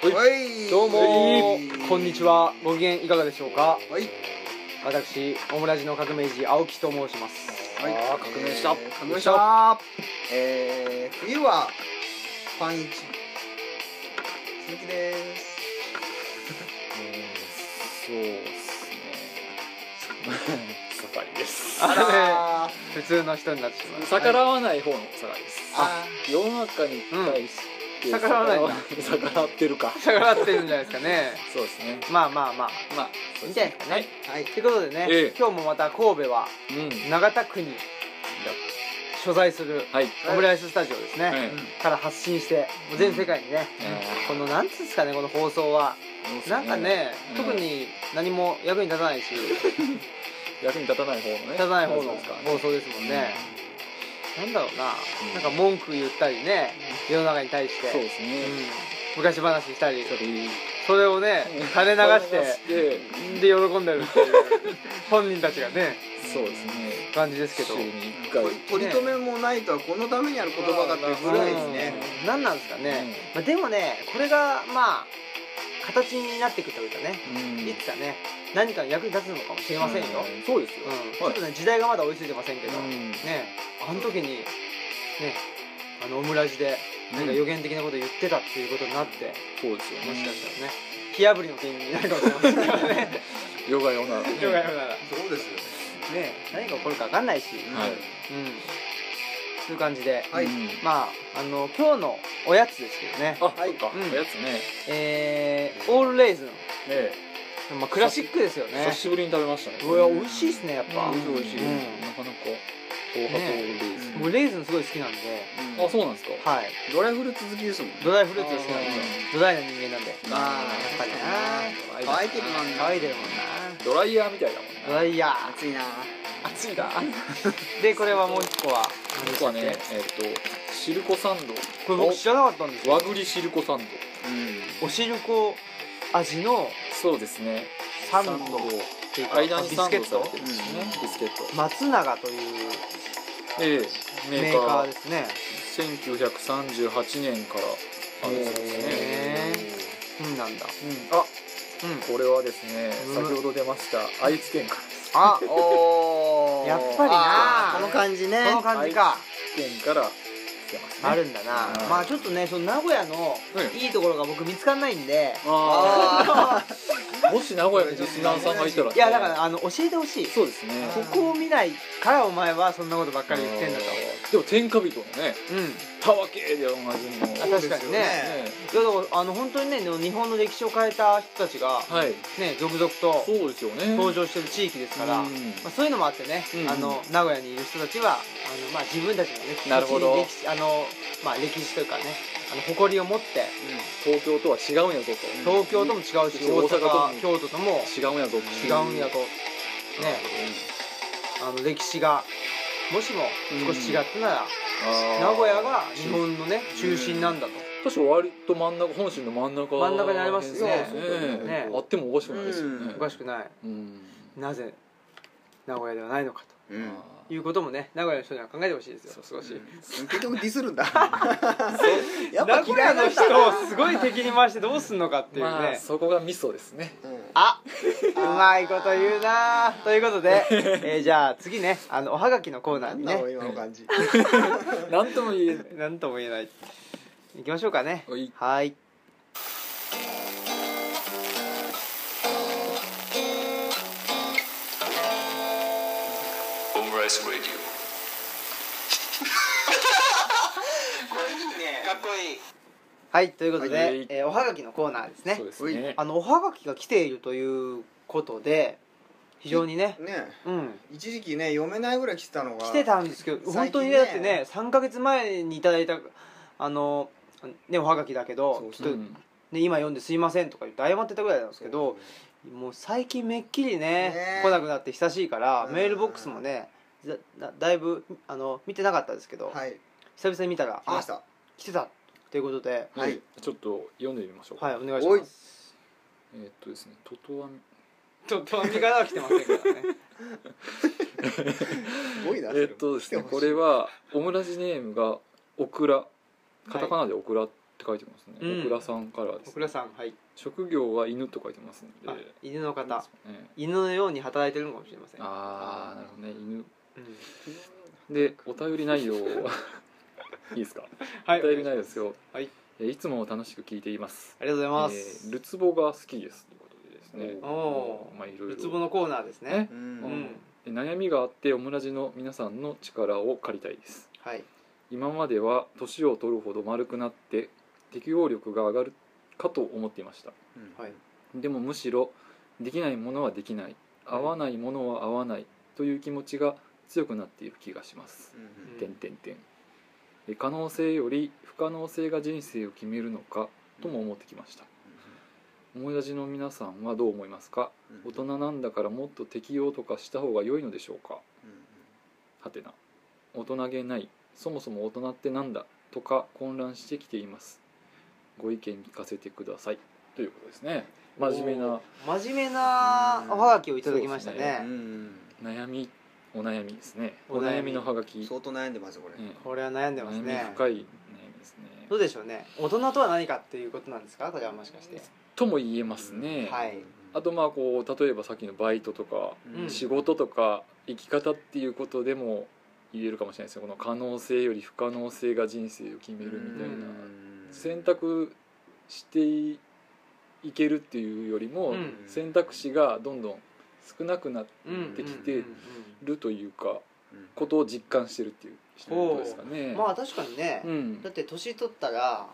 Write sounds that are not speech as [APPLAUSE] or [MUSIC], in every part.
はい。はい。どうも。はい。こんにちは。ご機嫌いかがでしょうか？はい。私オムラジの革命児青木と申します。はい。あー革命した。革命した。えー、冬はパンイチ。鈴木です。[LAUGHS] そうですね。酒井です [LAUGHS] あら普通の人になってしまう。逆らわない方の酒井です。あ世の中に対して逆らわないんだ。逆らってるか。逆らってるんじゃないですかね。そうですね。まあまあまあ。まあいいんじゃないですかね。はい。ということでね、ええ。今日もまた神戸はうん。長田区に所在するはい。オムライススタジオですね、はい。から発信して全世界にね、このなんつうんですかねこの放送は。なんかね、うん。特に何も役に立たないし。[LAUGHS] 役に立たない方のね。立たない方の放送ですもんね、なんだろうな、なんか文句言ったりね世の中に対して。そうですね。うん、昔話したり。それ。それをね垂れ流してて。で喜んでるっていう。[LAUGHS] 本人たちがねそうですね。感じですけど。週に1回。取り留めもないとはこのためにある言葉だっていうぐらいですね。うん。何なんですかね、まあ、でもねこれがまあ形になっていくというかね、うん。いつかね何かに役に立つのかもしれませんよ、うん。そうですよ。うん。ちょっとね時代がまだ追いついてませんけど、うん。ねあの時にねあのオムラジでなんか予言的なこと言ってたっていうことになって、そうですよもしかねしたらね火あぶりの件になるかもしれません [LAUGHS] からねヨガヨナね。よがよなら。そうですよね。何が起こるか分かんないし、はい。うんそういう感じで、はい。うんまああの今日のおやつですけどね。あ、はいか、うん。おやつね。えー、オールレーズン、ねまあ、クラシックですよね。久しぶりに食べましたね。うわ美味しいっすねやっぱ、美味しい美味しい、うん。なかなか東波とレーズ。ン、僕レーズンすごい好きなんであそうなんですか？はい。ドライフルーツ好きですもんドライフルーツが好きなんですよ。ドライな人間なんで。まあやっぱりな。乾いてるもんな。乾いてるもんな。ドライヤーみたいだもんドライヤー。暑いな。熱いな。[LAUGHS] でこれはもう一個は。僕はねえっ、とシルコサンド。これ僕知らなかったんですよ。和栗シルコサンド。おしるこ味のそうですね。サンドっていうか間にてるんですね。うん。ビスケット松永というええ。メメーカーですね1938年からあるそうですね。へうんなんだ。うん。あうん。これはですねうん。先ほど出ました愛知県から。ですあお [LAUGHS] やっぱりな。この感じね。この感じか。県から来てますね。あるんだな。うん。まあちょっとねその名古屋のうん。いいところが僕見つかんないんで。あああ [LAUGHS] もし名古屋にリスナーさんがいたら。ねいやだからあの教えてほしい。そうですね。ここを見ないからお前はそんなことばっかり言ってんだと。でも天下人のね。うん。たわけでおなじみのあ確かにね。ねいやだからあの本当にね日本の歴史を変えた人たちがはい。ね続々とそうですよね。登場してる地域ですから、うん。まあ、そういうのもあってね、うん。あの名古屋にいる人たちはあの、まあ、自分たちのねなるほど。歴史あの、まあ、歴史というかねあの誇りを持って東京とは違うんやぞと。東京とも違うし、うん。大阪とも。京都とも違うんやぞ違うんやと、ね。あの歴史がもしも少し違ったなら、名古屋が日本のね中心なんだと、確か割と真ん中本州の真ん中真ん中にありますよね。ね。ね。あってもおかしくないですよね。おかしくない。うん。なぜ名古屋ではないのかうん。ということもね名古屋の人には考えてほしいですよ。少し。結局ディスるんだ。[LAUGHS] やっぱ名古屋の人をすごい敵に回してどうすんのかっていうね、まあそこがミソですね。うん。あうまいこと言うな。ということで、[LAUGHS] えーじゃあ次ねあのおはがきのコーナーになんだろうね今の感じ [LAUGHS] なんとも言え何とも言えない。いきましょうかね。はい。はいオムライスラディかっこいい。はいということで、はい。えーおはがきのコーナーですね。そうですね。あのおはがきが来ているということで非常にね。ね。うん。一時期ね読めないぐらい来てたのが来てたんですけど、本当にねだってね3か月前にいただいたあのねおはがきだけどちょっと、うんね、今読んですいませんとか言って謝ってたぐらいなんですけどもう最近めっきりねね来なくなって久しいからうん。メールボックスもねだだだいぶあの見てなかったですけど、はい。久々に見たらあ来ました。来てたということではい。ちょっと読んでみましょうか。はいお願いします。えーっとですねトトワミ。ちょっと味方は来てませんからね。[LAUGHS] すごいな。えーっとですねこれはオムラジネームがオクラ。カタカナでオクラっって書いてますね、うん。小倉さんからはです小倉さんはい。職業は犬と書いてますんで。あ犬の方。ね。犬のように働いてるのかもしれません。ああなるほどね。犬うん。でお便り内容は [LAUGHS] いいですか、はい。お便り内容ですよ。はい。えーいつも楽しく聞いています。ありがとうございまえすールツボが好きですということでですね。おおまあいろいろ。ウツボのコーナーですね。ううん。ん。え悩みがあってオムラジの皆さんの力を借りたいです。はい。今までは年を取るほど丸くなって適応力が上がるかと思っていました。はい。でもむしろできないものはできない。合わないものは合わないという気持ちが強くなっている気がします。うん点点点。え可能性より不可能性が人生を決めるのかとも思ってきました。思い出しの皆さんはどう思いますか？大人なんだからもっと適応とかした方が良いのでしょうか？はてな。大人げない。そもそも大人ってなんだ？とか混乱してきています。ご意見聞かせてください。ということですね。真面目な。真面目なおはがきをいただきましたね。うん。悩みお悩みですね。お悩み。のハガキ、相当悩んでますよこれ。ええこれは悩んでます悩みね深い悩みですね。どうでしょうね。大人とは何かっていうことなんですか？これはもしかして。とも言えますね、はい。あとまあこう例えばさっきのバイトとか、うん。仕事とか生き方っていうことでも言えるかもしれないですよこの可能性より不可能性が人生を決めるみたいな、選択していけるっていうよりも、うん。選択肢がどんどん少なくなっうんできてうんうん。るというかことを実感してるっていうことですかね。う。ん。まあ確かにね。うん。だって年取ったら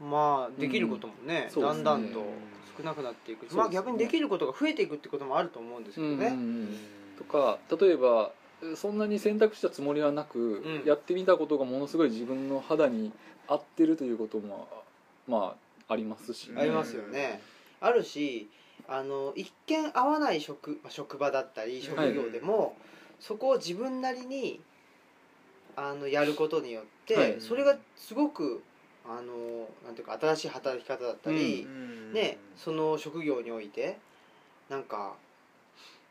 まあできることもね、うん。だんだんと少なくなっていく、ね。まあ逆にできることが増えていくってこともあると思うんですけどね、うんうんうん。とか例えばそんなに選択したつもりはなく、ん。やってみたことがものすごい自分の肌に合ってるということもまあありますし、ありますよね。あるしあの一見合わない職,、まあ、職場だったり職業でも、そこを自分なりにあのやることによって、はい。それがすごくあのなんていうか新しい働き方だったり、ね、その職業においてなんか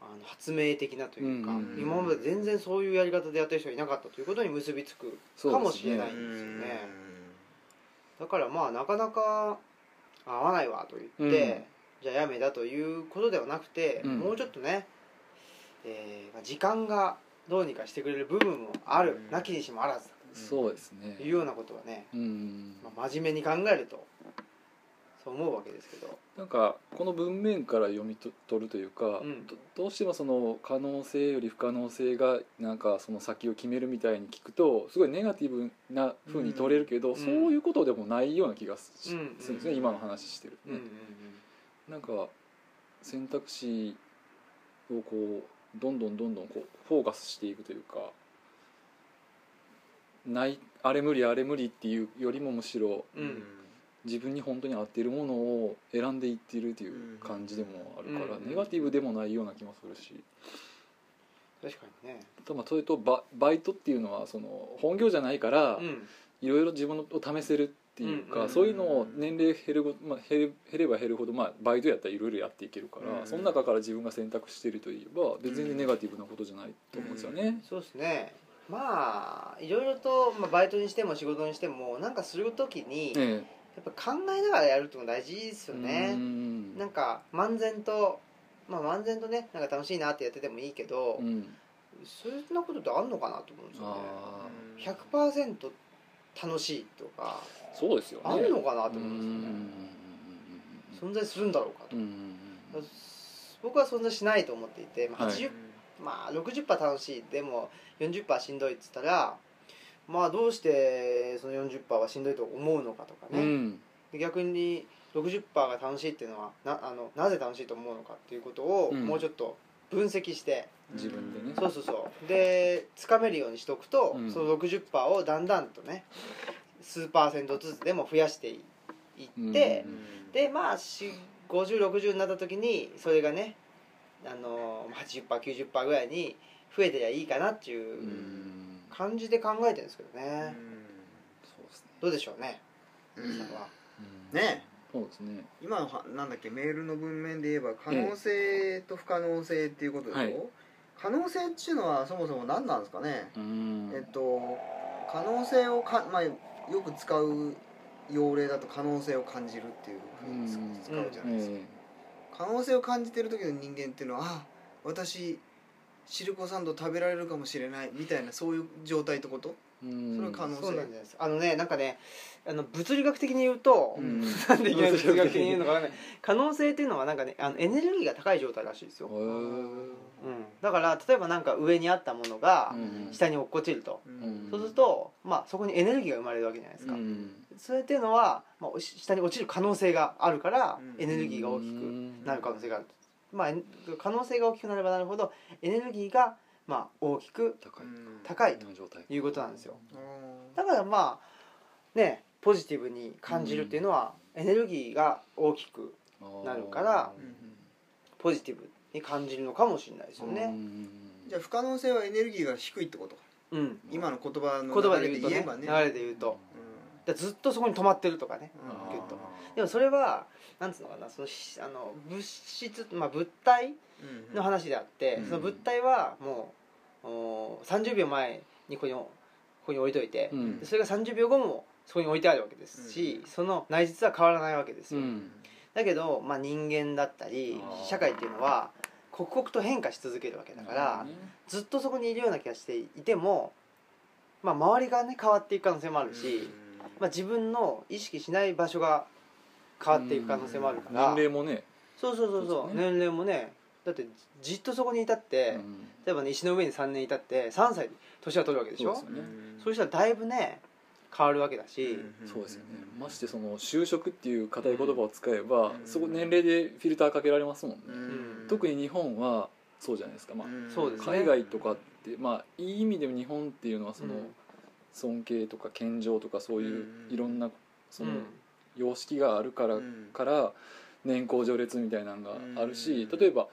あの発明的なというか、うん。うんうん今まで全然そういうやり方でやってる人いなかったということに結びつくかもしれないんですよね。だからまあなかなか合わないわと言って、じゃあやめだということではなくて、うん。もうちょっとね、えーまあ時間がどうにかしてくれる部分もある、うん。なきにしもあらずそうですね。というようなことはね、うん。まあ、真面目に考えるとそう思うわけですけど。なんかこの文面から読み取るというか、うん。どどうしてもその可能性より不可能性がなんかその先を決めるみたいに聞くとすごいネガティブな風に取れるけど、ん。そういうことでもないような気がす,、うん。るんですね、うん。今の話してるとね。うんうん、なんか選択肢をこうどんどんどんどんこうフォーカスしていくというかないあれ無理あれ無理っていうよりもむしろうん。うん自分に本当に合っているものを選んでいっているという感じでもあるから、うん。ネガティブでもないような気もするし。確かにね。あとまあそれとババイトっていうのはその本業じゃないからうんいろいろ自分を試せるっていうか、うんそういうのを年齢減るご、まあ、減れば減るほど、まあ、バイトやったらいろいろやっていけるから、うんその中から自分が選択しているといえば別にネガティブなことじゃないと思うんですよね。そうですね。まあいろいろと、まあ、バイトにしても仕事にしてもなんかするときに、やえ。っぱ考えながらやるっていうのが大事ですえよね。うんなんか漫然とまあ漫然とねなんか楽しいなってやっててもいいけど、うん。そんなことってあんのかなと思うんですよね。あ100%楽しいとかーそうですよね。あんのかなとうん思うんですよね。うん。存在するんだろうかと、うん僕は存在しないと思っていて、まあ、はい。80まあ60%楽しい。でも40%しんどいっつったらまあどうしてその40%はしんどいと思うのかとかね、うん。で逆に60%が楽しいっていうのはなあのなぜ楽しいと思うのかっていうことをうん。もうちょっと分析して、自分でね。そうそうそう。でつかめるようにしておくと、うん。その60%をだんだんとね数パーセントずつでも増やしていって、でまあ5060になった時にそれがねあの 80%90% ぐらいに増えてりゃいいかなっていううん。感じで考えてるんですけどね、そうですね。どうでしょうね。うん。皆さんは、うん。ねそうですね。今のはなんだっけメールの文面で言えば可能性と不可能性っていうことでしょ、はい。可能性っていうのはそもそも何なんですかね、うん。えっと可能性をか、まあ、よく使う用例だと可能性を感じるっていうふうに使うじゃないですか、え可能性を感じてる時の人間っていうのはあ私シルコサンド食べられるかもしれないみたいなそういう状態ってこと？えうん。それは可能性。そうなんじゃないです。かあのねなんかねあの物理学的に言うと、うん。なんでいきなり物理学的に言うのかわかんない。可能性っていうのはなんかねあのエネルギーが高い状態らしいですよ、うん、だから例えばなんか上にあったものがうん。下に落っこちると、うん。そうすると、まあ、そこにエネルギーが生まれるわけじゃないですか、うん。それっていうのは、まあ、下に落ちる可能性があるから、うん。エネルギーが大きくなる可能性がある、まあ可能性が大きくなればなるほどエネルギーが、まあ、大きく高い高いということなんですよ。うん。だからまあねポジティブに感じるっていうのは、エネルギーが大きくなるからうんポジティブに感じるのかもしれないですよね、じゃあ不可能性はエネルギーが低いってことうん、今の言葉の言葉流れで言えばね。流れで言うと。ずっとそこに止まってるとかねでもそれはなんつうのかなそのしあの物質、まあ、物体うんの話であって、うん。その物体はもうお30秒前にここにここに置いといて、うん。でそれが30秒後もそこに置いてあるわけですし、うん。その内実は変わらないわけですよ、うん。だけど、まあ、人間だったり社会っていうのは刻々と変化し続けるわけだから、ずっとそこにいるような気がしていても、まあ、周りがね変わっていく可能性もあるし、まあ、自分の意識しない場所が変わっていく可能性もあるから、年齢もね。そうそうそうそう。ね。年齢もね。だってじっとそこにいたって、うん。例えばね石の上に3年いたって3歳で年は取るわけでしょ？そうですよね。そうしたらだいぶね変わるわけだし、そうですよね。ましてその就職っていう硬い言葉を使えばうん。そこ年齢でフィルターかけられますもんね。ん。特に日本はそうじゃないですかまあ。海外とかってまあいい意味で日本っていうのはそのうん。尊敬とか謙譲とかそういううん。いろんなそのうん様式があるからうん。から年功序列みたいなのがあるしうん。例えば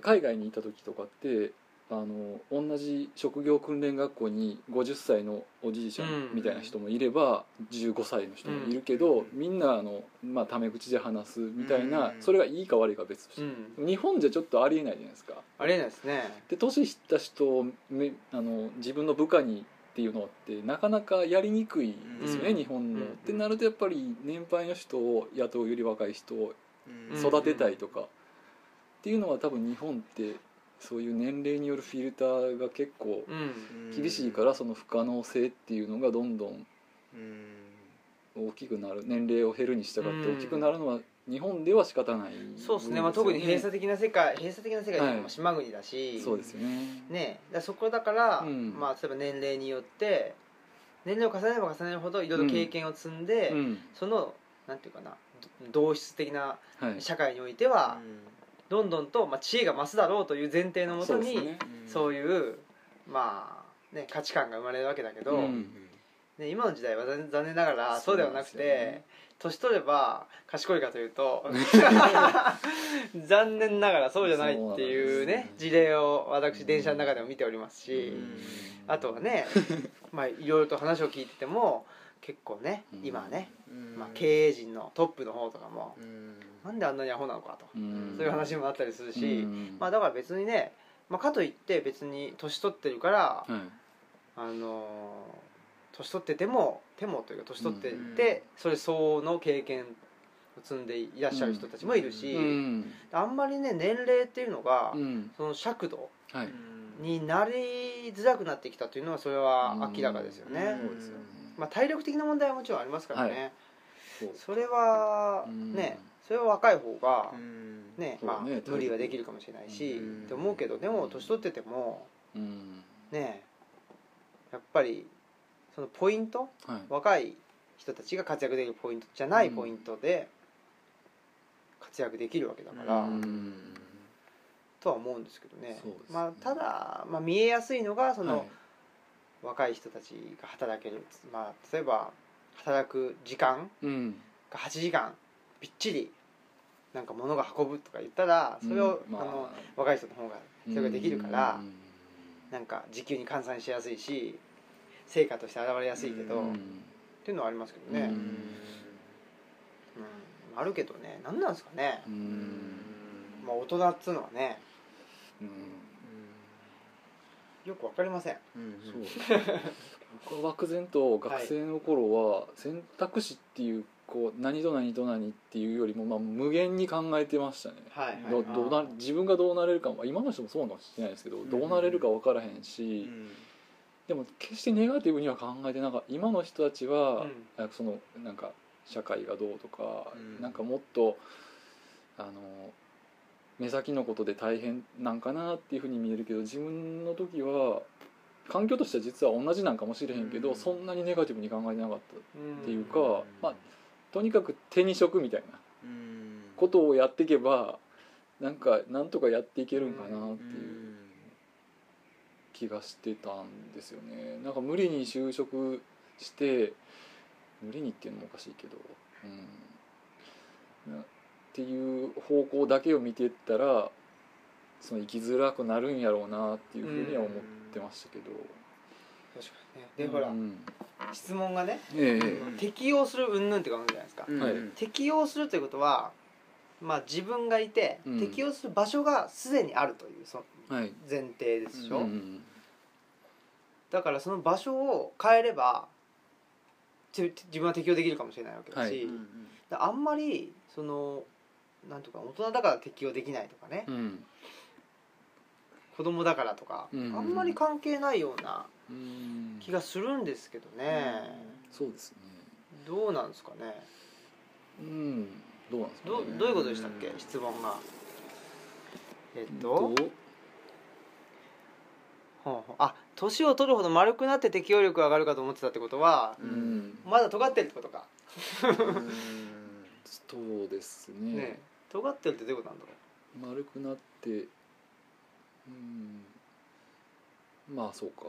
海外にいた時とかってあの同じ職業訓練学校に50歳のおじいちゃんみたいな人もいれば15歳の人もいるけどみんなあの、まあ、タメ口で話すみたいなうん。それがいいか悪いかは別としうん。て日本じゃちょっとありえないじゃないですか。ありえないですね。で年知った人をめあの自分の部下にっていうのってなかなかやりにくいですよね、うん。日本の。うん。ってなるとやっぱり年配の人を雇うより若い人をうん。育てたいとか、っていうのは多分日本ってそういう年齢によるフィルターが結構うん。厳しいからその不可能性っていうのがどんどんうん。大きくなる年齢を減るに従ってうん大きくなるのは日本では仕方ない、そうですね、まあ、特に閉鎖的な世界閉鎖的な世界って島国だし、そうですよね。ね。だからそこだから、うん。まあ、例えば年齢によって年齢を重ねれば重ねるほどいろいろ経験を積んで、うん。そのなんていうかな同質的なはい。社会においては、どんどんと、まあ、知恵が増すだろうという前提のもとにそうですね。そういうまあね価値観が生まれるわけだけど、うん。ね、今の時代は残残念ながらそうではなくてそうなんですよね年取れば賢いかというと [LAUGHS] 残念ながらそうじゃないっていうね事例を私電車の中でも見ておりますし、うん。あとはね [LAUGHS] まあいろいろと話を聞いてても結構ねうん。今はね、うん。まあ、経営陣のトップの方とかもうん。なんであんなにアホなのかと、うん。そういう話もあったりするし、うん。まあだから別にね、まあ、かといって別に年取ってるから、はい。あのー年取っててもてもというか年取っていそれ相応の経験を積んでいらっしゃる人たちもいるし、うん。あんまりね年齢っていうのが、うん。その尺度はい。になりづらくなってきたというのはそれは明らかですよね、まあ、体力的な問題はもちろんありますからね、そう。それはうん。ねそれは若い方がうん。ね、そうまあね無理はできるかもしれないし、うんって思うけどでも年取っててもうん。ねやっぱりそのポイント？はい。若い人たちが活躍できるポイントじゃないポイントで活躍できるわけだから、うん。とは思うんですけどね。ね。まあ、ただ、まあ、見えやすいのがその、はい。若い人たちが働ける、まあ、例えば働く時間うん。が8時間びっちりなんか物が運ぶとか言ったらそれを、うん。まあ。あの若い人の方がそれができるから、うん。なんか時給に換算しやすいし成果として現れやすいけど、っうん。ていうのはありますけどね、ううん。んあるけどね。何なんですかね、うん。まあ、大人っつうのはね。うん。よくわかりません。うん。そう。僕は漠然と学生の頃は選択肢っていうこう何と何と何っていうよりもまあ無限に考えてましたね。はい。はいどどうな自分がどうなれるかも今の人もそうかもしれないですけどどうなれるか分からへんし、でも決してネガティブには考えてなんか今の人たちは、うん。そのなんか社会がどうとか、うん。なんかもっとあの目先のことで大変なんかなっていうふうに見えるけど自分の時は環境としては実は同じなんかもしれへんけど、うん。そんなにネガティブに考えてなかったっていうか、うん。まあとにかく手に職みたいなうん。ことをやっていけばなんかなんとかやっていけるんかなっていう。うん気がしてたんですよね。なんか無理に就職して無理にっていうのもおかしいけど、うん、なっていう方向だけを見てったらその生きづらくなるんやろうなっていうふうには思ってましたけど、確かにね。でほらうん。質問がねええ。うん。適用する云々ってことじゃないですか。うんはい適用するということはまあ自分がいてうん。適用する場所がすでにあるというそのはい。前提でしょ、うんだからその場所を変えればち自分は適用できるかもしれないわけだし、はい。うんだあんまりそのなんとか大人だから適用できないとかね、うん。子供だからとか、うんあんまり関係ないようなうん。気がするんですけどね、そうですね。どうなんですかね。うんどうなんですかどねどういうことでしたっけ？質問が。えっと、どう？ほうほう。あ年を取るほど丸くなって適応力が上がるかと思ってたってことはううん。んまだ尖ってるってことか。そうですね。ね尖ってるってどういうことなんだろ丸くなってうん。まあそうか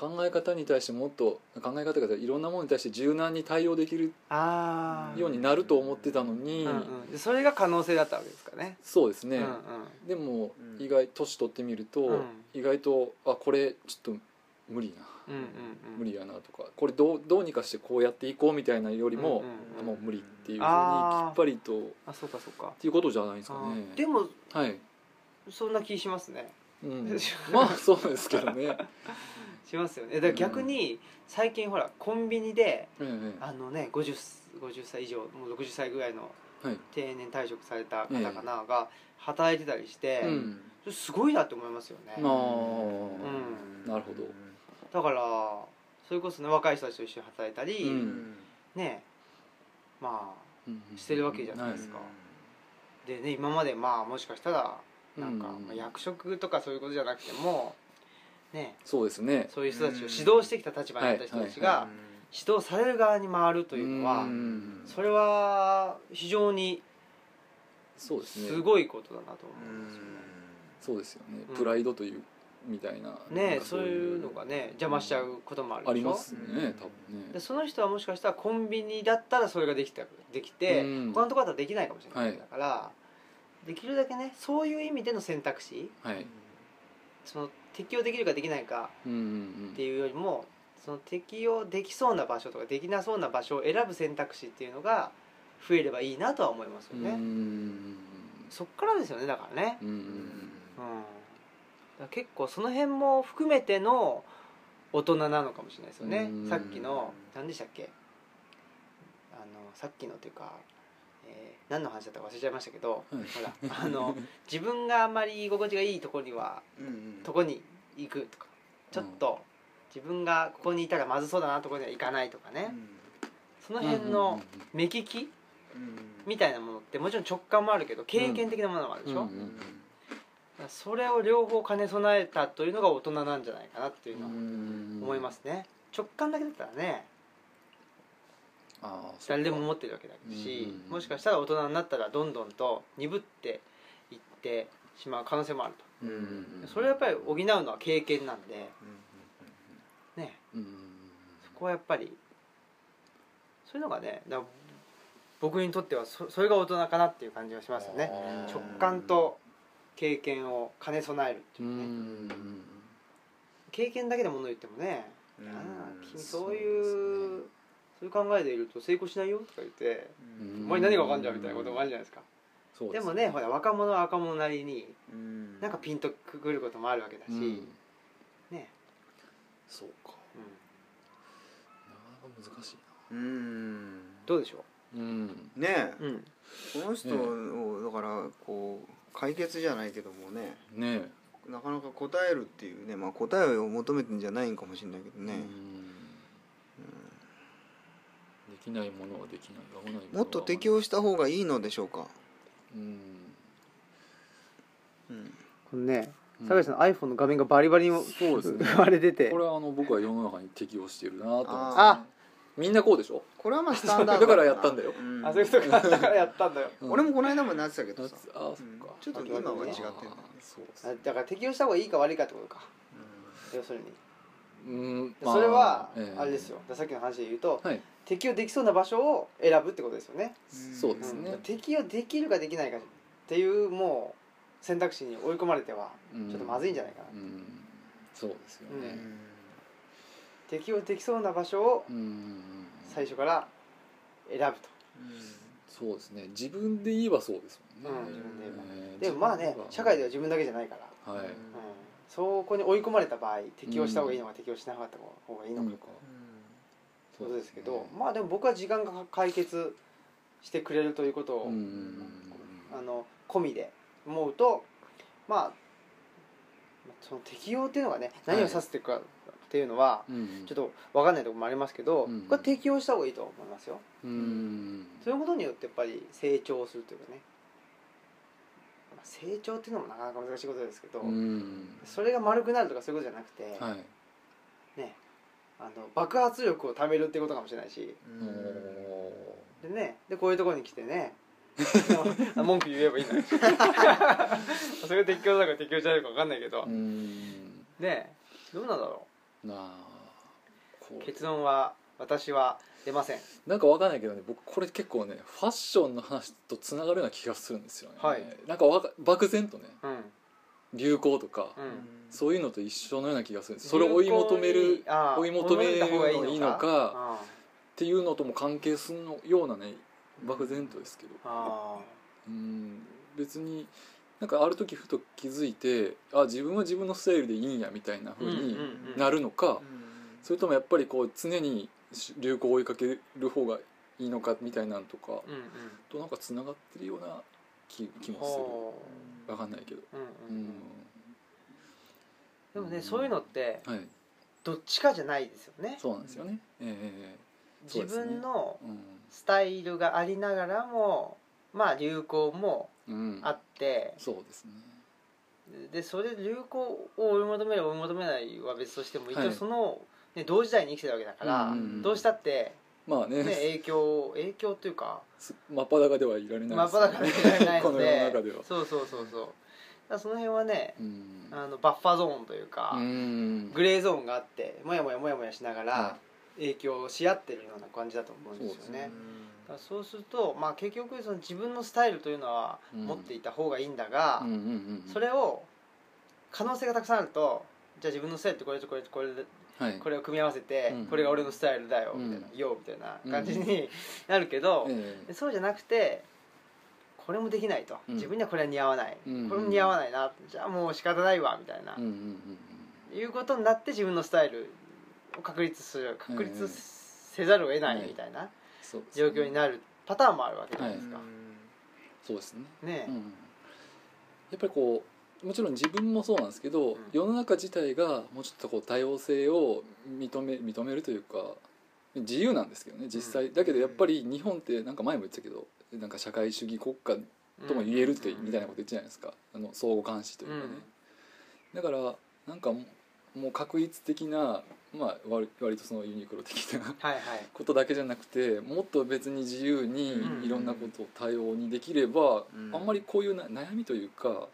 考え方に対してもっと考え方がいろんなものに対して柔軟に対応できるようになると思ってたのに、うんうん、でそれが可能性だったわけですかね。そうですね、うんうん。でもうん。意外年取ってみると、うん。意外とあこれちょっと無理な、うんうんうん。無理やなとかこれどうどうにかしてこうやっていこうみたいなよりも、うんうんうん。もう無理っていうふうにきっぱりとっあそうかそうか。ていうことじゃないですかあねー。でもはい、そんな気しますね。うん、[LAUGHS] まあそうですけどねしますよね。だから逆に最近ほらコンビニでええあのね 50, 50歳以上もう60歳ぐらいのはい。定年退職された方かなが働いてたりして、うん。すごいなって思いますよね、まあ、ん。なるほど。だからそれこそね若い人たちと一緒に働いたり、うん。ねまうんあしてるわけじゃないですか、でね今までまあもしかしたらなんか、役職とかそういうことじゃなくてもね。そうですね。そういう人たちを指導してきた立場にあった人たちが指導される側に回るというのは、うん。それは非常にそうですね。すごいことだなと思うんですよね。そうですよね、うん。プライドというみたいななんかねそういうのがね邪魔しちゃうこともあるでしょ？ありますね多分ね。でその人はもしかしたらコンビニだったらそれができたできて、うん。他のところだったらできないかもしれない、はい。だからできるだけねそういう意味での選択肢。はい。その適用できるかできないかっていうよりもその適用できそうな場所とかできなそうな場所を選ぶ選択肢っていうのが増えればいいなとは思いますようんね、うん。そっからですよねだからね、うんうんうん、結構その辺も含めての大人なのかもしれないですよね。うん。さっきの何でしたっけ？あのさっきのっていうか、えー何の話だったか忘れちゃいましたけど、はいほらあの自分があんまり居心地がいいところにはとこに行くとかちょっと自分がここにいたらまずそうだなところには行かないとかね、その辺の目利きみたいなものってもちろん直感もあるけど経験的なものもあるでしょ、それを両方兼ね備えたというのが大人なんじゃないかなっていうのは思いますね。直感だけだったらね誰でも思ってるわけだしうんもしかしたら大人になったらどんどんと鈍っていってしまう可能性もあるうんうんとそれをやっぱり補うのは経験なんで。ね。うんそこはやっぱりそういうのがね僕にとってはそそれが大人かなっていう感じがしますよね。直感と経験を兼ね備えるってういうね。ん経験だけで物言ってもね君そういうそういう考えでいると成功しないよとか言ってうん。お前に何が分かんじゃんみたいなこともあるじゃないですか。そうでもねほら若者は若者なりにうん。なんかピンとくることもあるわけだし、うん。ね、そうか。うん、なかなか難しいうん。どうでしょなうん。ねう、うん、この人をだからこう解決じゃないけどもね。ねえ。なかなか答えるっていうねまあ答えを求めてんじゃないんかもしれないけどね、うん。できないものはできない。合わないものはもっと適応した方がいいのでしょうか、うん。うん、このねうん。坂井さんの iPhone の画面がバリバリにそうですね。[LAUGHS] 割れてて。これはあの僕は世の中に適応しているなと思って。あみんなこうでしょ？これはまあスタンダード。[LAUGHS] だからやったんだよ。うん。あそういうことか。だからやったんだよ。俺もこの間までなってたけどさ、あそっうん。かちょっと今は違ってるそうですあだから適応した方がいいか悪いかってことか要するに。うん。それはええ。あれですよ。だからさっきの話で言うとはい適応できそうな場所を選ぶってことですよね。うん。そうですね。うん。適応できるかできないかっていうもう選択肢に追い込まれてはうん。ちょっとまずいんじゃないかな、うん。そうですようね。ん適応できそうな場所をうん。最初から選ぶと。そうですね。自分で言えばそうですもんね。うん自分で言えば。えーでもまあね社会では自分だけじゃないから、はい。うん、そこに追い込まれた場合適応した方がいいのか適応しなかった方がいいのかことですけど、まあでも僕は時間が解決してくれるということを、うんあの込みで思うとまあその適応っていうのがね何を指していくかっていうのは、うんちょっと分かんないところもありますけど、うん僕は適応した方がいいと思いますよ。うんそういうことによってやっぱり成長するというかね、まあ成長っていうのもなかなか難しいことですけど、うん。それが丸くなるとかそういうことじゃなくて、はい。ねあの爆発力を貯めるっていうことかもしれないし。でねでこういうところに来てね。[LAUGHS] 文句言えばいいんだよそれが適応だか適応じゃないか分かんないけど、ねどうなんだろなあこう。う結論は私は出ません。なんかわかんないけどね僕これ結構ねファッションの話とつながるような気がするんですよね、はい。なんかわか漠然とね。うん流行とか、うん。そういうのと一緒のような気がするんです。それを追い求める追い求めるのがいいのかあっていうのとも関係するのようなね漠然とですけど。あうん。別になんかある時ふと気づいてあ自分は自分のスタイルでいいんやみたいな風にうんうんうん。なるのか、うんそれともやっぱりこう常に流行を追いかける方がいいのかみたいなのとかとなんかつながってるような気気もほする。わかんないけど、ううんううん。うん。んでもねそういうのってはい、どっちかじゃないですよね。そうなんですよね、ええそう自ですね。分のうん。スタイルがありながらもまあ流行もうん、あって。そうですね。でそれ流行を追い求める追い求めないは別としても一はい。応その、ね、同時代に生きてるわけだから、うんうんうん。どうしたって、まあね。ね、影響影響というかす真っ裸ではいられない真っ裸でいられないこのので世の中では。そうそうそうそう。その辺はねうん。あのバッファゾーンというか、うん。グレーゾーンがあってもやもやもやもやしながはら影響し合ってるような感じだと思うんですよね。そうすると、まあ、結局その自分のスタイルというのはうん。持っていた方がいいんだが、それを可能性がたくさんあるとじゃあ自分のスタイルってこれとこれとこれではい。これを組み合わせて、うん。これが俺のスタイルだようん。みたいな「よ」みたいな感じに [LAUGHS] なるけど、ええ。そうじゃなくてこれもできないと、うん。自分にはこれは似合わない、うん。これも似合わないな。じゃあもう仕方ないわみたいな、うんうんうんいうことになって自分のスタイルを確立する確立せざるを得ないみたいなそうですね。状況になるパターンもあるわけじゃないですか、そうですね。ねうん。やっぱりこうもちろん自分もそうなんですけど、ん。世の中自体がもうちょっとこう多様性を認め認めるというか自由なんですけどね実際、うんだけどやっぱり日本ってなんか前も言ってたけどなんか社会主義国家とも言えるって、みたいなこと言ってじゃないですか。あの相互監視というかね、だからなんかもう確率的な、まあ、割割とそのユニクロ的なはいはい。ことだけじゃなくてもっと別に自由にうん。いろんなことを多様にできれば、うん。あんまりこういうな悩みというか、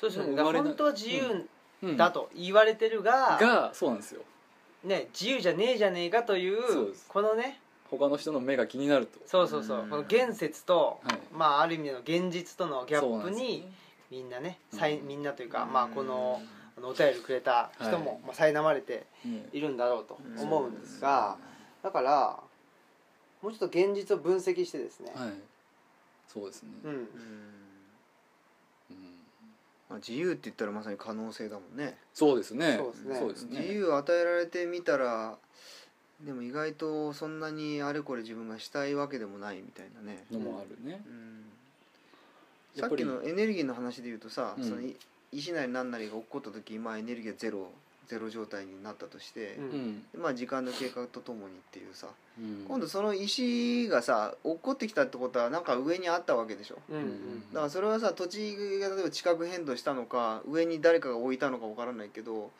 そうですよね。本当は自由うん。だと言われてるが、がそうなんですよ。ね、自由じゃねえじゃねえかというそうです。このね他の人の目が気になると。そうそうそう、うん。この現説と、はい。まあある意味での現実とのギャップにね。みんなね、うん。さいみんなというか、うん。まあこのあのお便りくれた人も、はいまあ苛まれてねいるんだろうと思うんですが、だからもうちょっと現実を分析してですね、はい。そうですね、うん。うんまあ、自由って言ったらまさに可能性だもんね。そうですね。そうですね。自由を与えられてみたらでも意外とそんなにあれこれ自分がしたいわけでもないみたいなね、のもあるね。うん、さっきのエネルギーの話で言うとさ、うん。そのい石なり何なりが起こった時今エネルギーがゼロゼロ状態になったとして、うん。まあ時間の経過とともにっていうさ、うん。今度その石がさ落っこってきたってことはなんか上にあったわけでしょ。うんうんだからそれはさ土地が例えば地殻変動したのか上に誰かが置いたのかわからないけど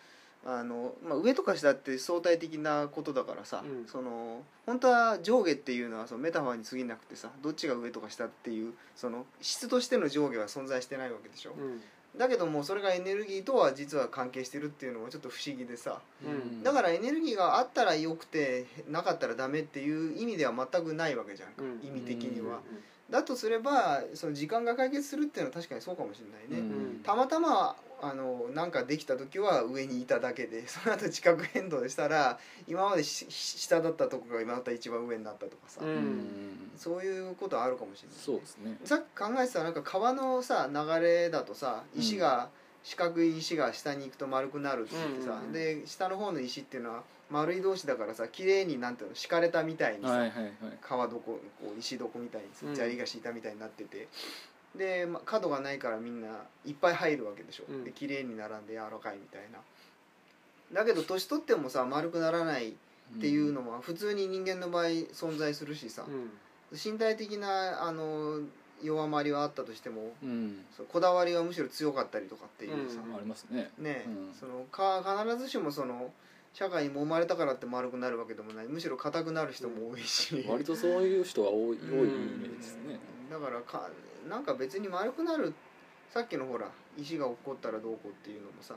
あの、まあ、上とか下って相対的なことだからさ、うん。その本当は上下っていうのはそのメタファーに過ぎなくてさどっちが上とか下っていうその質としての上下は存在してないわけでしょ、うんだけどもそれがエネルギーとは実は関係してるっていうのもちょっと不思議でさ。うん。だからエネルギーがあったらよくてなかったらダメっていう意味では全くないわけじゃんか、うん。意味的には。だとすればその時間が解決するっていうのは確かにそうかもしれないね、うん。たまたまあのなんかできた時は上にいただけで [LAUGHS] その後地殻変動したら今までし下だったとこが今また一番上になったとかさ、うんうんそういうことあるかもしれない、そうですね。さっき考えてたなんか川のさ流れだとさ石が、四角い石が下に行くと丸くなるって言ってさ、うん。うんで下の方の石っていうのは丸い同士だからさ綺麗になんていうの敷かれたみたいにさ、はいはいはい。川床こう石床みたいに砂利が敷いたみたいになってて、で、ま、角がないからみんないっぱい入るわけでしょ、うん。で綺麗に並んで柔らかいみたいな。だけど年取ってもさ丸くならないっていうのも普通に人間の場合存在するしさ、うん身体的なあの弱まりはあったとしてもうん。こだわりはむしろ強かったりとかっていうさ、うん。ありますね。ね、うん。そのか必ずしもその社会に揉まれたからって丸くなるわけでもない。むしろ硬くなる人も多いし、割とそういう人が多い多いですね。だからかなんか別に丸くなるさっきのほら石が落っこったらどうこうっていうのもさ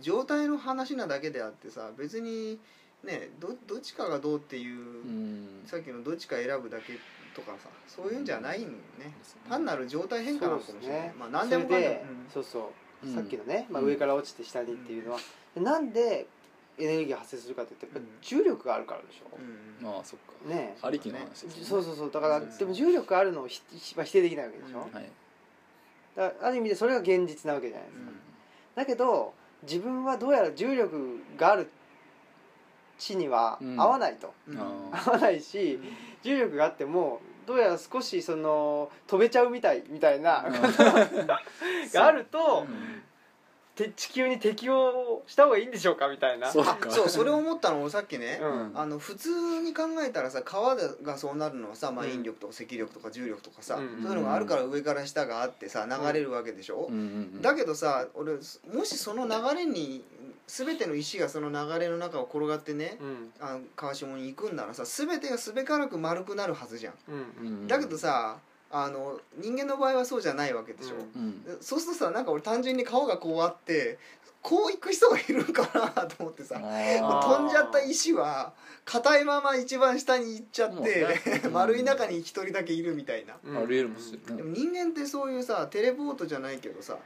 状態の話なだけであってさ別にねどどっちかがどうっていう、うん。さっきのどっちか選ぶだけとかさそういうんじゃないんよね、ですね単なる状態変化なのかもしれない、ね。まあ何でもかんでも。それでそうそう、うん。さっきのね、まあ、うん。上から落ちて下にっていうのは、なんでエネルギーが発生するかって言ってやっぱうん。重力があるからでしょ、うん。まあそっか。ね。ありきの話ですね。そうそうそう。だからそうでも重力があるのをひひ否定できないわけでしょ、うんはい。だからある意味でそれが現実なわけじゃないですか、だけど自分はどうやら重力がある地にはうん。合わないと、うん。あ合わないし重力があってもどうやら少しその飛べちゃうみたいみたいながあると、て地球に適応した方がいいんでしょうかみたいな。あそうか。そうそれを思ったの俺さっきね、うん。あの普通に考えたらさ川がそうなるのはさ、まあ、うん引力とか積力とか重力とかさ、うん。そういうのがあるから上から下があってさ流れるわけでしょ、うんうんうん。だけどさ俺もしその流れに全ての石がその流れの中を転がってね、うん。あの川下に行くんならさ全てがすべからく丸くなるはずじゃん、うんうん。だけどさあの人間の場合はそうじゃないわけでしょ、うん。うん。そうするとさなんか俺単純に川がこうあってこう行く人がいるんかなと思ってさ飛んじゃった石は硬いまま一番下に行っちゃって、ね。[LAUGHS] 丸い中に一人だけいるみたいな、うん。ありえるもんよねでも人間ってそういうさテレポートじゃないけどさ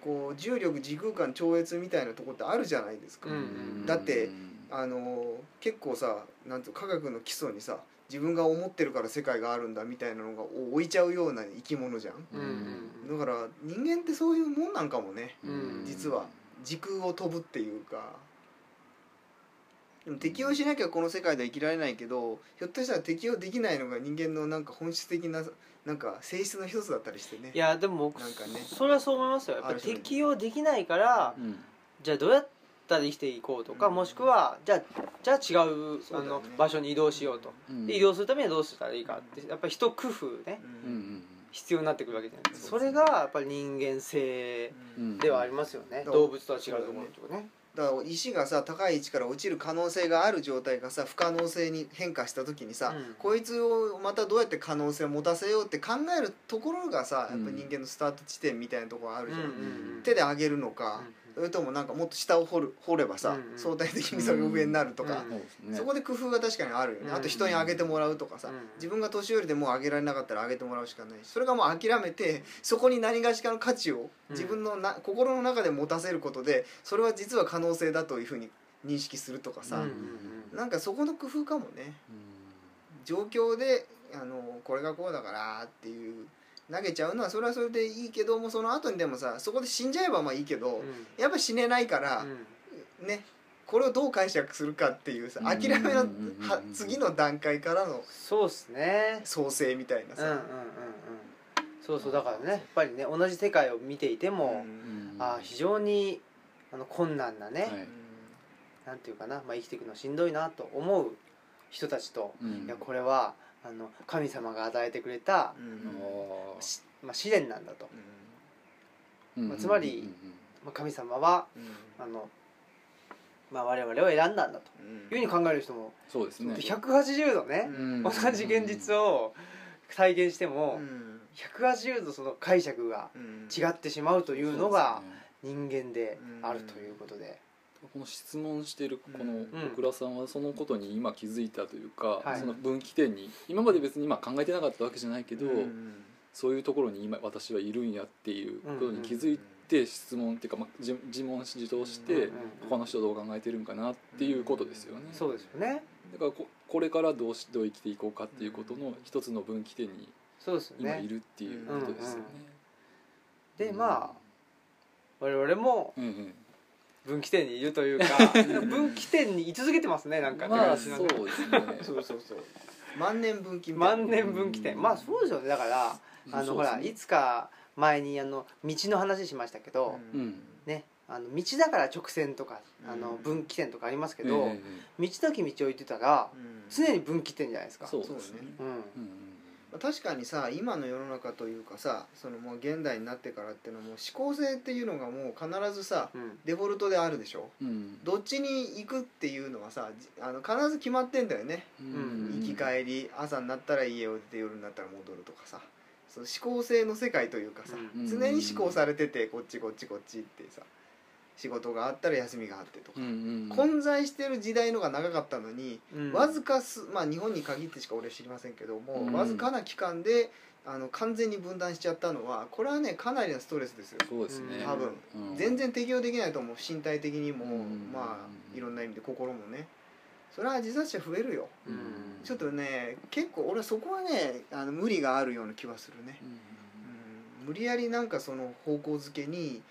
こう重力時空間超越みたいなとこってあるじゃないですか、うん。だってあの結構さなんていうの科学の基礎にさ自分が思ってるから世界があるんだみたいなのが置いちゃうような生き物じゃん。うん。だから人間ってそういうもんなんかもねうん。実は。時空を飛ぶっていうか。でも適応しなきゃこの世界では生きられないけどひょっとしたら適応できないのが人間のなんか本質的ななんか性質の一つだったりしてね。いやでも僕なんかね。それはそう思いますよ。やっぱ適応できないからうん。じゃあどうやったら生きていこうとか、うん。もしくはじゃあじゃあ違うね。の場所に移動しようと、うん。で移動するためにはどうしたらいいかってやっぱり一工夫ね必要になってくるわけじゃないですか。それがやっぱり人間性ではありますよね、うん。動物とは違うところとかねだから石がさ高い位置から落ちる可能性がある状態がさ不可能性に変化した時にさ、うん。こいつをまたどうやって可能性を持たせようって考えるところがさやっぱり人間のスタート地点みたいなところあるじゃん、うんうんうん。手で上げるのか、うんそれともなん。かもっと下を掘る掘ればさ、うん。うん。相対的にそれが上になるとか、うん。うですねそこで工夫が確かにあるよね、あと人にあげてもらうとかさ、うん。自分が年寄りでもうあげられなかったらあげてもらうしかないしそれがもう諦めてそこに何がしかの価値を自分のな、心の中で持たせることでそれは実は可能性だというふうに認識するとかさ、うん。うん。なん。かそこの工夫かもね状況であのこれがこうだからっていう投げちゃうのはそれはそれでいいけどもその後にでもさそこで死んじゃえばまあいいけど、うん。やっぱ死ねないから、ねこれをどう解釈するかっていうさうん。諦めの次の段階からのそうっすね。創生みたいなさ、うんうんうんうん。そうそうだからねやっぱりね同じ世界を見ていてうん。も、あー非常にあの困難なね、はい。なんていうかな、まあ、生きていくのしんどいなと思う人たちと、うん。いやこれはあの神様が与えてくれた、うん。しまあ、試練なんだと、うん。まあつまりまあ、神様はうん。あの、まあ、我々を選んだんだと。うん。いうふうに考える人も、そうですね。180度ね、うん。同じ現実を体現しても、うん。180度その解釈がうん。違ってしまうというのが人間であるということで、この質問してるこのうん。小倉さんはそのことに今気づいたというか、はい。その分岐点に今まで別に今考えてなかったわけじゃないけど、うんそういうところに今私はいるんやっていうことに気づいて質問っていうか、まあ、自自問自答して、うんうん他の人どう考えてるんかなっていうことですよね。そうですよね。だからここれからどうしどう生きていこうかっていうことの一つの分岐点に今いるっていうことですよね。でまあ我々もうんうん分岐点にいるというか [LAUGHS] 分岐点に居続けてますねなんかまあそうですね。[LAUGHS] そうそうそう。万年分岐万年分岐点。まあそうですよね。だからあのほらいつか前にあの道の話しましたけど、うん。ねあの道だから直線とかあのうん分岐点とかありますけけど、道なき道を行ってたらうん。常に分岐点じゃないですか。そうですね。うん確かにさ今の世の中というかさそのもう現代になってからっていうのはもう思考性っていうのがもう必ずさうん。デフォルトであるでしょ？うん。どっちに行くっていうのはさじあの必ず決まってんだよね。ん。行き帰り朝になったら家を出て夜になったら戻るとかさ。その思考性の世界というかさ、うん。常に思考されててこっちこっちこっちってさ仕事があったら休みがあってとか、混在してる時代のが長かったのに、うん。わずかすまあ日本に限ってしか俺知りませんけども、うん。わずかな期間であの完全に分断しちゃったのはこれはねかなりのストレスですよ。そうですね。多分。うん。全然適応できないと思う。身体的にも、うん。まあいろんな意味で心もね。それは自殺者増えるよ。うん。ちょっとね結構俺そこはねあの無理があるような気はするね、うん、無理やりなんかその方向づけに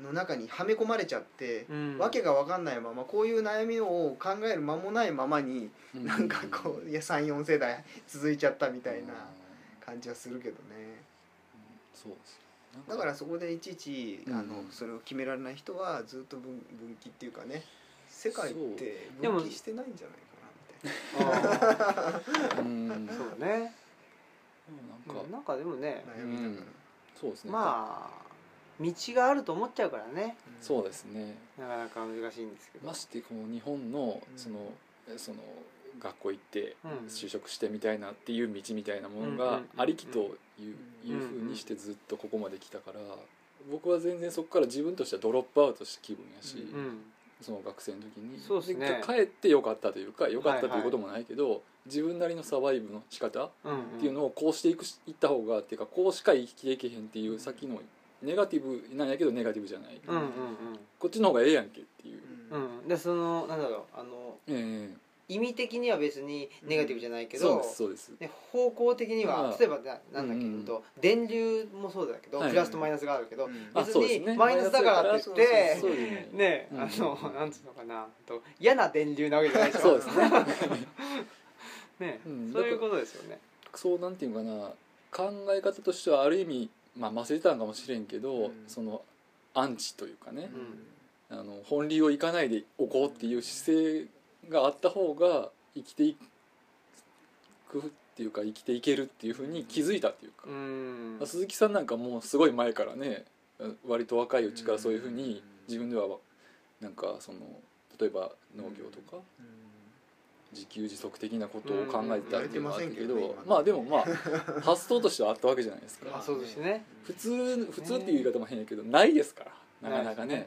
の中にはめ込まれちゃって、うん。わけが分かんないままこういう悩みを考える間もないままにうん。なんかこういや34世代続いちゃったみたいな感じはするけどね。そうですねだからそこでいちいちあのうんそれを決められない人はずっと分分岐っていうかね世界って分岐してないんじゃないかなみたいな。うん。[LAUGHS] そうだねなんか。なんかでもね悩みだから、そうですね。まあ道があると思っちゃうからね。そうですね。なかなか難しいんですけど。ましてこの日本のうん。そのその学校行ってうん。就職してみたいなっていう道みたいなものがありきといううん。いうふうにしてずっとここまで来たから僕は全然そこから自分としてはドロップアウトした気分やしその学生の時に。そうっすね。帰ってよかったというかよかったとはいはいいうこともないけど自分なりのサバイブの仕方うんっていうのをこうしていくしいった方がっていうかこうしか生きていけへんっていう先のネガティブなんやけどネガティブじゃない。うんうんこっちの方がええやんけっていう、うん。うん。でそのなんだろうあのええ。意味的には別にネガティブじゃないけどそうですそうです。で方向的にはまあ例えばななんだっけ、うんうん。と電流もそうだけど、はい。プラスとマイナスがあるけど、うん。あ別にマイナスだからって言ってそうですねね、うんあのなんつうのかなと嫌な電流なわけじゃないでしょ。そうですね。[LAUGHS] ね、うん。そういうことですよね。そうなんていうかな。考え方としてはある意味まあ忘れてたんかもしれんけど、うん。そのアンチというかね、うん。あの本流をいかないでおこうっていう姿勢があった方が生きていくっていうか生きていけるっていうふうに気づいたっていうか、うん。鈴木さんなんかもうすごい前からね割と若いうちからそういうふうに自分ではなんかその例えば農業とか自給自足的なことを考えてたっていうのはあったけど、うんうんまあでもまあ [LAUGHS] 発想としてはあったわけじゃないですか。あそうですね。普通普通っていう言い方も変やけどないですからなかなかね。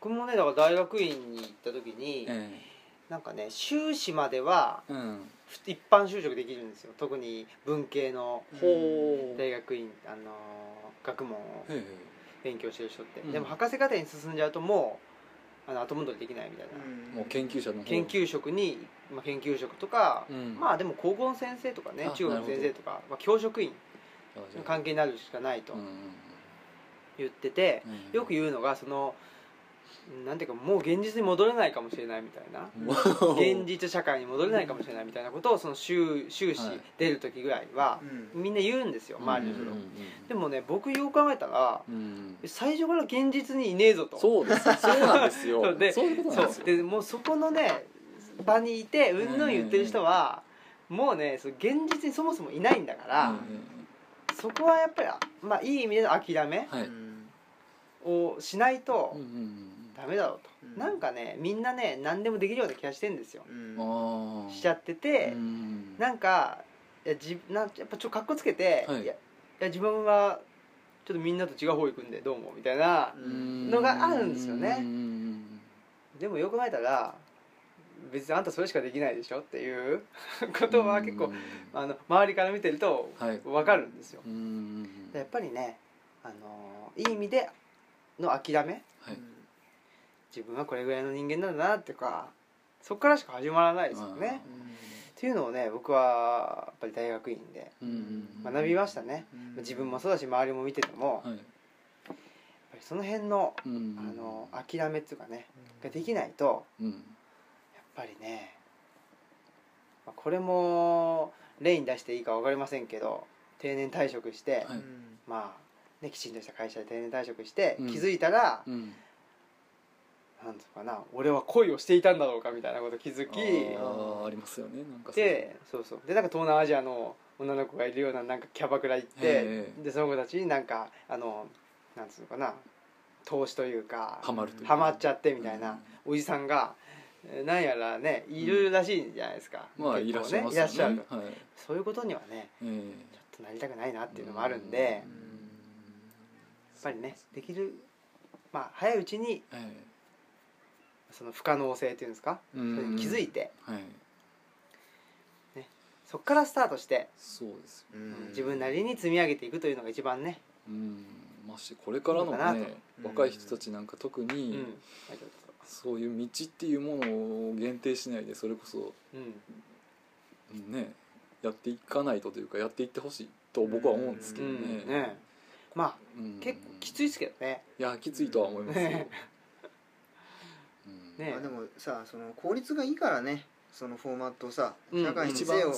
僕もねだから大学院に行った時に、えなんかね修士までは一般就職できるんですよ。特に文系のほう大学院、あのー学問をへ勉強してる人って、うん。でも博士課程に進んじゃうともうあの後戻りできないみたいな、えもう研究者の方。研究職に、まあ、研究職とか、うん。まあでも高校の先生とかねあ中学の先生とか、まあ、教職員関係になるしかないとうん言ってて、うんよく言うのがそのなんていうかもう現実に戻れないかもしれないみたいな。現実社会に戻れないかもしれないみたいなことをその終終始はい。出る時ぐらいはうん。みんな言うんですよ周りの人がうんうんうん。でもね僕よく考えたらうん。最初から現実にいねえぞと。そうです。そうなんですよ。[LAUGHS] そうでそういうことなんですよ。そう。でもうそこのね場にいてうんぬん言ってる人はもうねその現実にそもそもいないんだから、うんそこはやっぱりまあいい意味での諦めはい。をしないとダメだろうと、うん。なんかねみんなね何でもできるような気がしてんですよ、うん。しちゃってて、うんなんかいやじなんやっぱちょっとかっこつけて、はい。いやいや自分はちょっとみんなと違う方行くんでどうもみたいなうん。のがあるんですよね。うん。でもよく考えたら別にあんたそれしかできないでしょっていう [LAUGHS] ことは結構うん。あの周りから見てるとはい。分かるんですよ。うんでやっぱりねあのいい意味での諦めはい。自分はこれぐらいの人間なんだなっていうかそこからしか始まらないですよね。っていうのをね僕はやっぱり大学院で学びましたね。うん。自分もそうだし周りも見ててもやっはいぱりその辺のうんあの諦めっていうかねができないとうんぱりねまあこれも例に出していいか分かりませんけど定年退職して、はい。まあねきちんとした会社で定年退職して、うん。気づいたら、うん。なんつうかな俺は恋をしていたんだろうかみたいなこと気づきあーありますよねなんかでそうそう。でなんか東南アジアの女の子がいるようななんかキャバクラ行ってええでその子たちになんかあのなんつうのかな投資というかハマるというハマっちゃってみたいな、おじさんがえーなんやらねいるらしいんじゃないですか、まあいらっしゃいますいらっしゃる。ねはい。そういうことにはねええ。ちょっとなりたくないなっていうのもあるんで、やっぱりねできるまあ早いうちにえその不可能性っていうんですか、えそれに気づいてはい。そこからスタートして、そうですようん自分なりに積み上げていくというのが一番ね、うん。ましてこれからのねと。若い人たちなんか特うん。にそういう道っていうものを限定しないでそれこそうん。ねやっていかないとというかやっていってほしいと僕は思うんですけどね。うん。ね。まあうん。結構きついですけどね。いやきついとは思いますよ。ねうん。ねまあでもさその効率がいいからねそのフォーマットをさうん社会に一せよ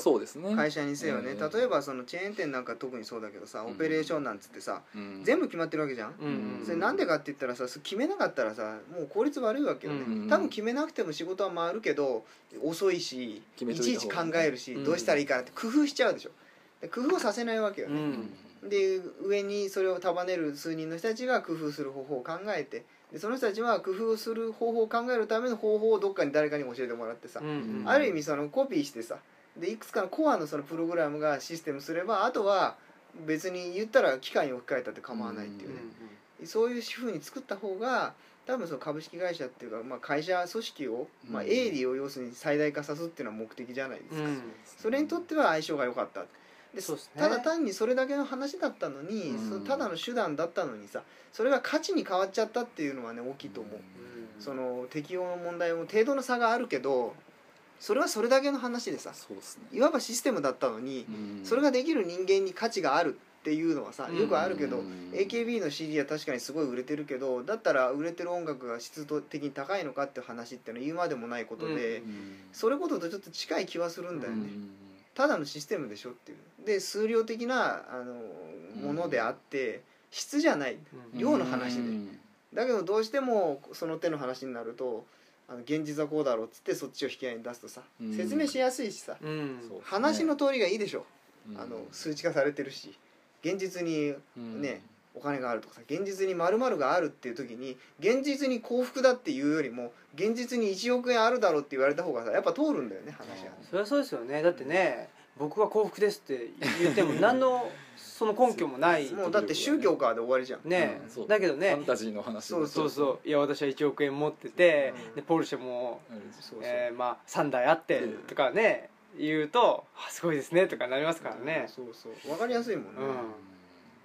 会社にせよね。ええ例えばそのチェーン店なんか特にそうだけどさうん。オペレーションなんつってさうん。全部決まってるわけじゃん？うん。それなんでかって言ったらさ決めなかったらさもう効率悪いわけよね、うん。多分決めなくても仕事は回るけど遅いしいちいち考えるし、うん。どうしたらいいかなって工夫しちゃうでしょ。で工夫をさせないわけようね、ん。で上にそれを束ねる数人の人たちが工夫する方法を考えてでその人たちは工夫する方法を考えるための方法をどっかに誰かに教えてもらってさ、うんある意味そのコピーしてさ。でいくつかのコアのそのプログラムがシステムすればあとは別に言ったら機械に置き換えたって構わないっていうね、そういうふうに作った方が多分その株式会社っていうか、まあ、会社組織を、まあ、うん営利を要するに最大化さすっていうのは目的じゃないですか、うん。それにとっては相性が良かったでそうっすね。ただ単にそれだけの話だったのに、うん。そのただの手段だったのにさそれが価値に変わっちゃったっていうのはね大きいと思う、うん。その適用の問題も程度の差があるけどそれはそれだけの話でさそうですね。いわばシステムだったのに、うん。それができる人間に価値があるっていうのはさうん。よくあるけど、うん。AKB の CD は確かにすごい売れてるけどだったら売れてる音楽が質的に高いのかっていう話っていうのは言うまでもないことで、うん。それこととちょっと近い気はするんだよね、うんただのシステムでしょっていう。で数量的なあのものであって質じゃない。うん。量の話で。うん。だけどどうしてもその手の話になるとあの現実はこうだろうっつってそっちを引き合いに出すとさうん。説明しやすいしさ話の通りがいいでしょ。うん。あの数値化されてるし現実にうん。ねお金があるとかさ現実に〇〇があるっていう時に現実に幸福だっていうよりも現実に1億円あるだろうって言われた方がさやっぱ通るんだよね話が。それはそうですよね。だってね僕は幸福ですって言っても [LAUGHS] 何のその根拠もないもうだって宗教かで終わりじゃん。ね。うんだけどね。ファンタジーの話そうそうそう。いや私は1億円持ってて、うん。でポルシェも、うそうえーまあ、3台あってうん。とかね言うとあすごいですねとかなりますからね、そうそう。わかりやすいもんね、うん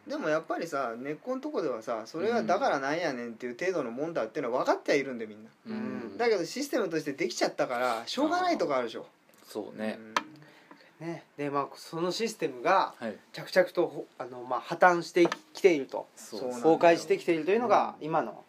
でもやっぱりさ根っこのとこではさそれはだからなんやねんっていう程度のもんだっていうのは分かってはいるんでみんな。うん。だけどシステムとしてできちゃったからしょうがないとこあるでしょ、そうね。ね。でまあそのシステムがはい。着々とほあの、まあ、破綻してきていると。崩壊してきているというのが今の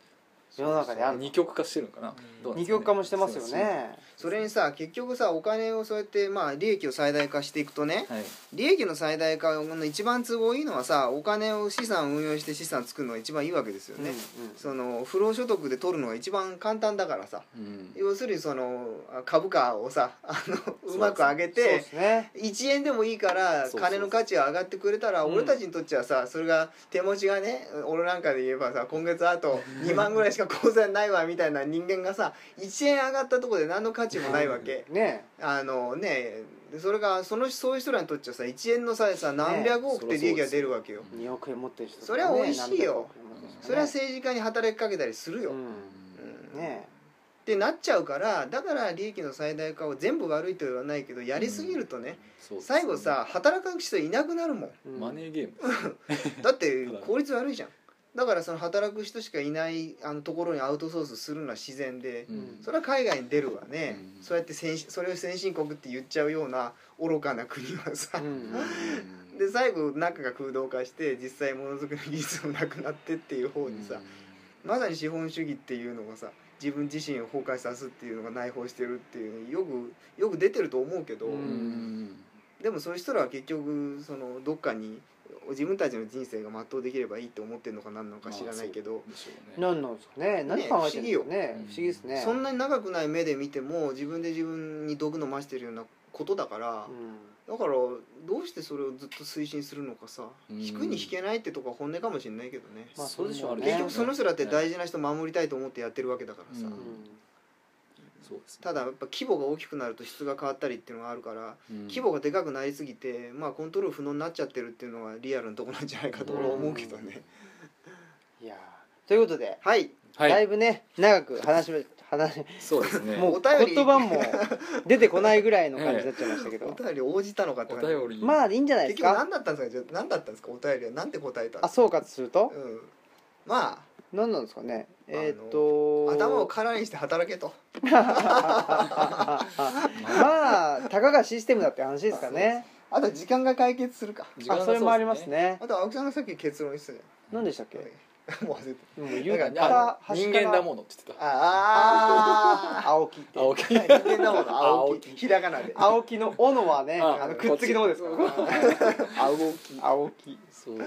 世の中である二極化してるのかな。二極化もしてますよねそれにさ結局さお金をそうやってまあ利益を最大化していくとねはい。利益の最大化の一番都合いいのはさお金を資産運用して資産作るのが一番いいわけですよね、うんうん。その不労所得で取るのが一番簡単だからさ。うん。要するにそのあ株価をさあのうまく上げてね。1円でもいいから金の価値が上がってくれたらうん。俺たちにとっちゃさそれが手持ちがね俺なんかで言えばさ今月あと2万ぐらいしか口座にないわみたいな人間がさ1円上がったところで何の価値もないわけ。ね。あのねそれがそのそういう人らにとっちゃさ1円の差でさ何百億って利益が出るわけよ。2億円持ってる人それは美味しいよ。それは政治家に働きかけたりするよ、ううんん。ね。ってなっちゃうからだから利益の最大化を全部悪いとは言わないけどやりすぎるとね、最後さ働く人いなくなるもん。うん。マネーゲーム。[LAUGHS] だって [LAUGHS] 効率悪いじゃんだからその働く人しかいないあのところにアウトソースするのは自然で、うん。それは海外に出るわね、うん。そうやって先進それを先進国って言っちゃうような愚かな国はさ、うん。[LAUGHS] で最後中が空洞化して実際ものづくりの技術もなくなってっていう方にさ、まさに資本主義っていうのがさ自分自身を崩壊さすっていうのが内包してるっていうよくよく出てると思うけど、でもそういう人らは結局そのどっかに自分たちの人生が全うできればいいと思ってるのか何なのか知らないけど、何なんですかね？何考えてるんですかね？不思議よ。不思議ですね。そんなに長くない目で見ても自分で自分に毒飲ましてるようなことだから、だからどうしてそれをずっと推進するのかさ、うん。引くに引けないってとこは本音かもしれないけどね、まあそうでしょうね。結局その人だって大事な人守りたいと思ってやってるわけだからさ、そうです。ねただやっぱ規模が大きくなると質が変わったりっていうのがあるから、うん。規模がでかくなりすぎてまあコントロール不能になっちゃってるっていうのがリアルなとこなんじゃないかと俺は思うけどね、いやー。ということではい。はい。だいぶね長く話し話そうですね。もうお便り。言葉も出てこないぐらいの感じになっちゃいましたけど。[LAUGHS] お便り応じたのかって感じ。お便り。まあいいんじゃないですか。結局何だったんですかじゃあ何だったんですかお便りは。何て答えたんですか？あ総括すると？うん。ま何なんですかね？えーっとあ頭を空にして働けと。[LAUGHS] まあたかがシステムだって話ですかね。あとは時間が解決するか。時間があそれもありますね。あと青木さんがさっき結論言ってたじ何でしたっけ？ゃんもう忘れてもう言っなんかあた人間だもんのって言ってた。ああ青木って青木人間だもん青青木。木ひらがなで。青木の斧はねああのくっつきの方ですか？ら [LAUGHS] 青木。青木そう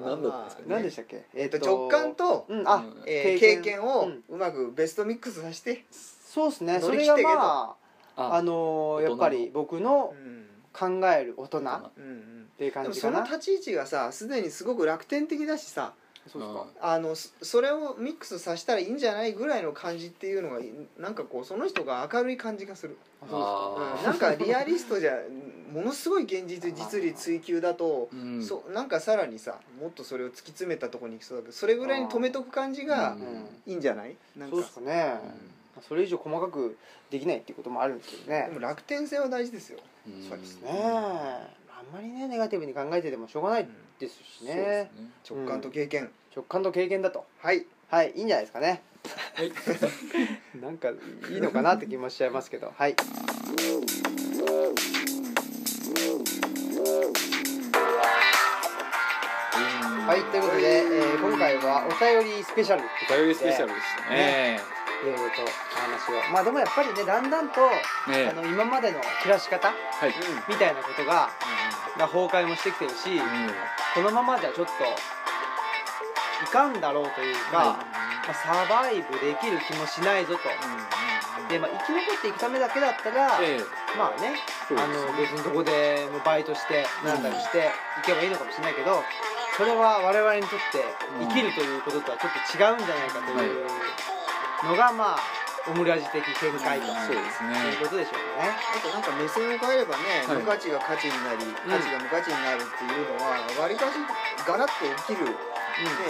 何だったんですかね。何でしたっけ？えっと直感とうんあうんえー経験。をうん。うまくベストミックスさせて。そうですね。乗それがり切ってけと。まああのーやっぱり僕のうん。考える大人っうんうん。ていうでもその感じかな立ち位置がさすでにすごく楽天的だしさそうですか？あ。のそそれをミックスさせたらいいんじゃないぐらいの感じっていうのがなんかこうその人が明るい感じがする、あそうですか。うんなんかリアリストじゃものすごい現実実利追求だと、うん。そなんかさらにさもっとそれを突き詰めたところに行きそうだけどそれぐらいに止めとく感じがうんいいんじゃない？なんか。そうですかねそれ以上細かくできないっていうこともあるんですけどね。でも楽天性は大事ですよ、うん。そうですね。あんまりねネガティブに考えててもしょうがないですしそうですね。ね直感と経験、直感と経験だと。はい。はいいいんじゃないですかね。はい。[LAUGHS] なんかいいのかなって気もしちゃいますけど。はい。はいということで、えー今回はお便りスペシャル。ってお便りスペシャルでしたね。いろいろとお話を。まあでもやっぱりねだんだんと、ね。あの今までの暮らし方はい。みたいなことがが崩壊もしてきてるし、このままじゃちょっといかんだろうというか、まあ、サバイブできる気もしないぞと、で、まあ、生き残っていくためだけだったら、ええ。まあねあそうですの別にどこでもバイトしてなん。だりしていけばいいのかもしれないけどそれは我々にとって生きるということとはちょっと違うんじゃないかというのがまあオムラジ的見解と。そうですね。いうことでしょうかね。あとなんか目線を変えればね、はい。無価値が価値になり価値が無価値になるっていうのはわりかしガラッと起きる、ね、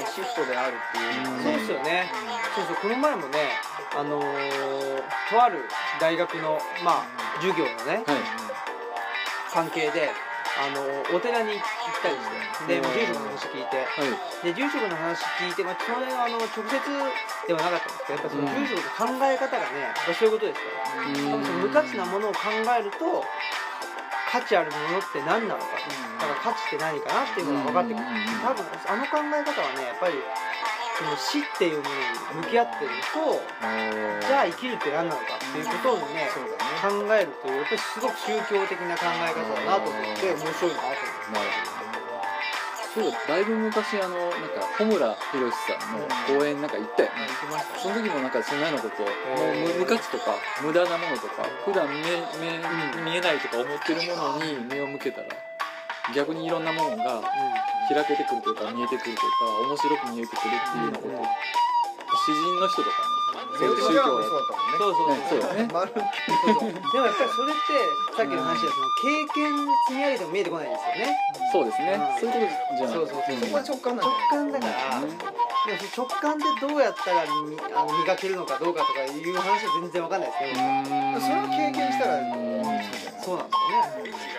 シフトであるっていう。のはそうですよね。そうそう。この前もねあのーとある大学のまあ授業のねはい。関係であのお寺に行ったりしてで、まあ、住職の話聞いて。はい。で住職の話聞いて、まあ、それはあの直接ではなかったんですけどやっぱそのうん。住職の考え方がねやっぱそういうことですから。多分その無価値なものを考えると価値あるものって何なのかだから価値って何かなっていうのが分かってくる。うん。多分あの考え方はねやっぱりその死っていうものに向き合ってるとじゃあ生きるって何なのかっていうことをね考えるというやっぱりすごく宗教的な考え方だなと思って面白いなと思なるほど。そうだだいぶ昔あのなんか穂村弘さんの講演なんか行ったよね。ってました。その時もなんかそんなようなこと無無価値とか無駄なものとか普段目目うん。見えないとか思ってるものに目を向けたら逆にいろんなものが開けてくるというか見えてくるというか面白く見えてくるっていうようなこと。を詩人の人とかねそういう宗教そうだったもんね。そうそうねそうだね。丸そうそうでもやっぱりそれってさっきの話はその経験積み上げても見えてこないんですよね。そうですね。うん。そういうことじゃない。そうそうそう。うん。そこは直感なん直だよ感だから、ねでもその直感でどうやったらみあの磨けるのかどうかとかいう話は全然わかんないですけど、うん。それを経験したらうん。そうなんで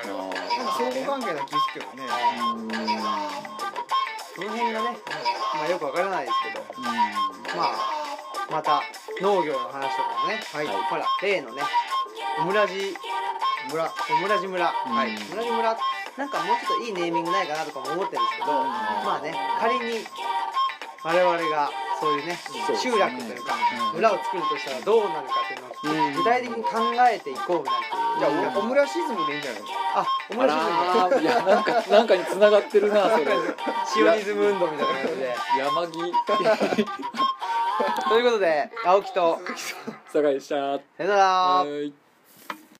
すよね相互関係な気するけどねその辺がね、まあ、よくわからないですけどまあまた農業の話とかもね、はいほら例のねオムラジ村オムラジ村、はい。オムラジ村なんかもうちょっといいネーミングないかなとかも思ってるんですけど、まあね仮に我々がそういうね集落というかうん。村を作るとしたらどうなるかっていうのをうん。具体的に考えていこうなんていう。じゃあオムラシズムでいいんじゃないの？あオムラシズム。いやなんかなんかに繋がってるなそれ。シオニズム運動みたいな感じで。山木。[LAUGHS] ということで青木と。酒井でした。さよなら。はい